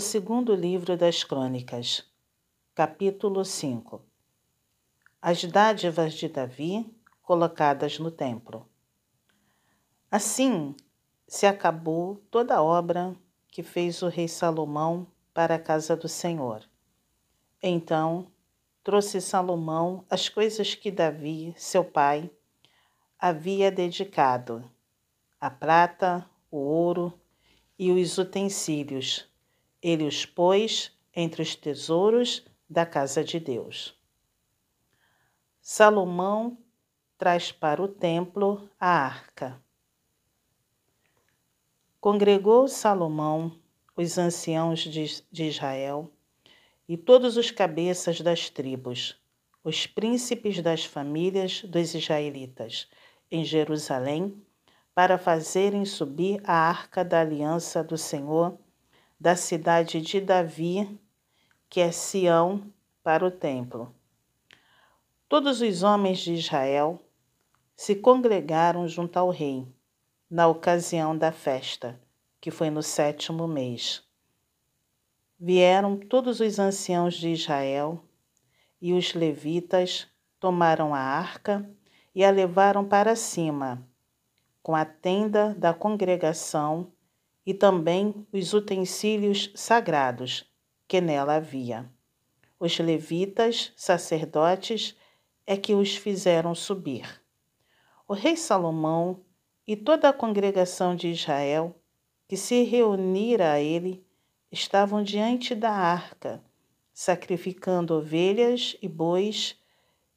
O segundo livro das Crônicas, capítulo 5 As dádivas de Davi colocadas no templo. Assim se acabou toda a obra que fez o rei Salomão para a casa do Senhor. Então trouxe Salomão as coisas que Davi, seu pai, havia dedicado: a prata, o ouro e os utensílios. Ele os pôs entre os tesouros da casa de Deus. Salomão traz para o templo a arca. Congregou Salomão os anciãos de, Israel e todos os cabeças das tribos, os príncipes das famílias dos israelitas, em Jerusalém, para fazerem subir a arca da aliança do Senhor da cidade de Davi, que é Sião, para o templo. Todos os homens de Israel se congregaram junto ao rei, na ocasião da festa, que foi no sétimo mês Vieram todos os anciãos de Israel e os levitas tomaram a arca e a levaram para cima, com a tenda da congregação e também os utensílios sagrados que nela havia. Os levitas, sacerdotes, é que os fizeram subir. O rei Salomão e toda a congregação de Israel, que se reunira a ele, estavam diante da arca, sacrificando ovelhas e bois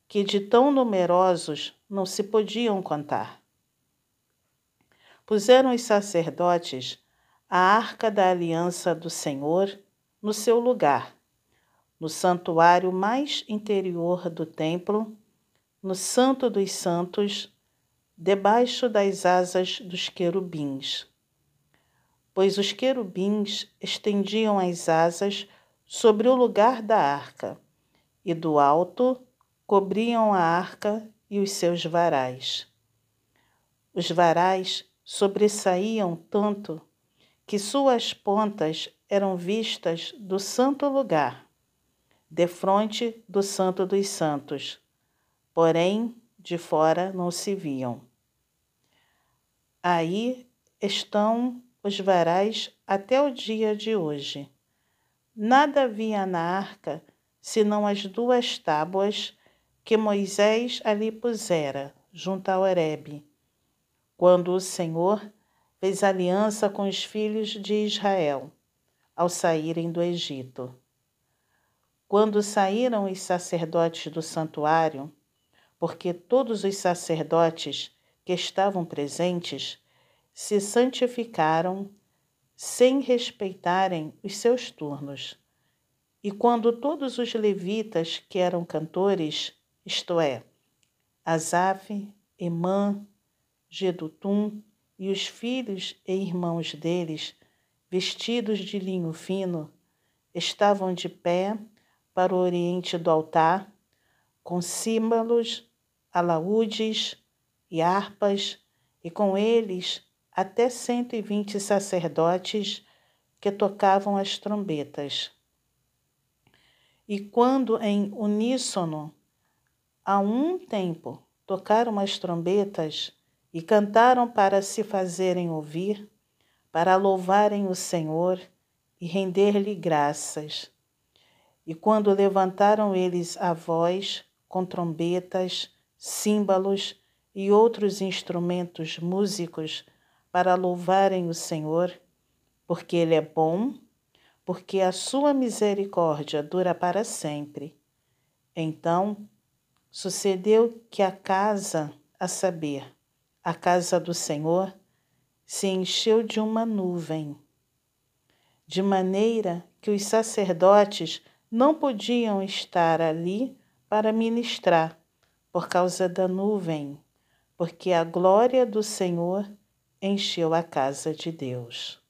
que de tão numerosos não se podiam contar. Puseram os sacerdotes a arca da aliança do Senhor no seu lugar, no santuário mais interior do templo, no Santo dos Santos, debaixo das asas dos querubins pois os querubins estendiam as asas sobre o lugar da arca, e do alto cobriam a arca e os seus varais. Os varais sobressaíam tanto que suas pontas eram vistas do santo lugar, defronte do Santo dos Santos, porém de fora não se viam. Aí estão os varais até o dia de hoje. Nada havia na arca senão as duas tábuas que Moisés ali pusera, junto ao Horebe, quando o Senhor fez aliança com os filhos de Israel, ao saírem do Egito. Quando saíram os sacerdotes do santuário, porque todos os sacerdotes que estavam presentes se santificaram sem respeitarem os seus turnos. E quando todos os levitas que eram cantores, isto é, Asaf, Emã, Gedutum e os filhos e irmãos deles, vestidos de linho fino, estavam de pé para o oriente do altar, com símbolos, alaúdes e harpas, e com eles até 120 sacerdotes que tocavam as trombetas. E quando em uníssono, a um tempo, tocaram as trombetas e cantaram para se fazerem ouvir, para louvarem o Senhor e render-lhe graças. E quando levantaram eles a voz com trombetas, símbolos e outros instrumentos músicos para louvarem o Senhor, porque Ele é bom, porque a sua misericórdia dura para sempre. Então sucedeu que a casa, a saber, a casa do Senhor, se encheu de uma nuvem, de maneira que os sacerdotes não podiam estar ali para ministrar por causa da nuvem, porque a glória do Senhor encheu a casa de Deus.